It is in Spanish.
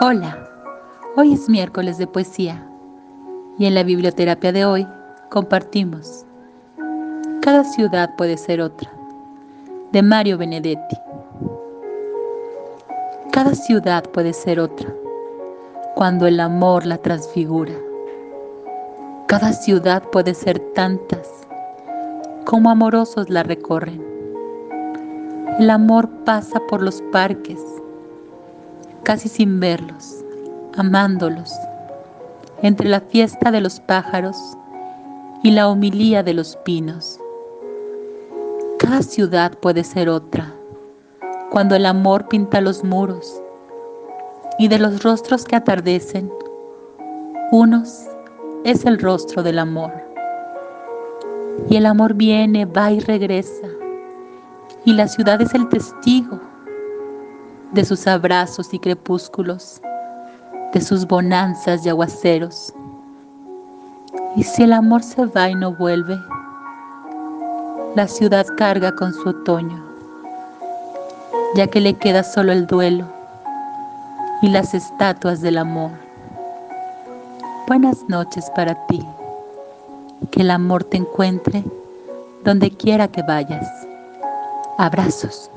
Hola, hoy es miércoles de poesía y en la biblioterapia de hoy compartimos Cada ciudad puede ser otra, de Mario Benedetti. Cada ciudad puede ser otra, cuando el amor la transfigura. Cada ciudad puede ser tantas, como amorosos la recorren. El amor pasa por los parques, casi sin verlos, amándolos, entre la fiesta de los pájaros y la homilía de los pinos. Cada ciudad puede ser otra, cuando el amor pinta los muros y de los rostros que atardecen, unos es el rostro del amor. Y el amor viene, va y regresa, y la ciudad es el testigo de sus abrazos y crepúsculos, de sus bonanzas y aguaceros. Y si el amor se va y no vuelve, la ciudad carga con su otoño, ya que le queda solo el duelo y las estatuas del amor. Buenas noches para ti, que el amor te encuentre donde quiera que vayas. Abrazos.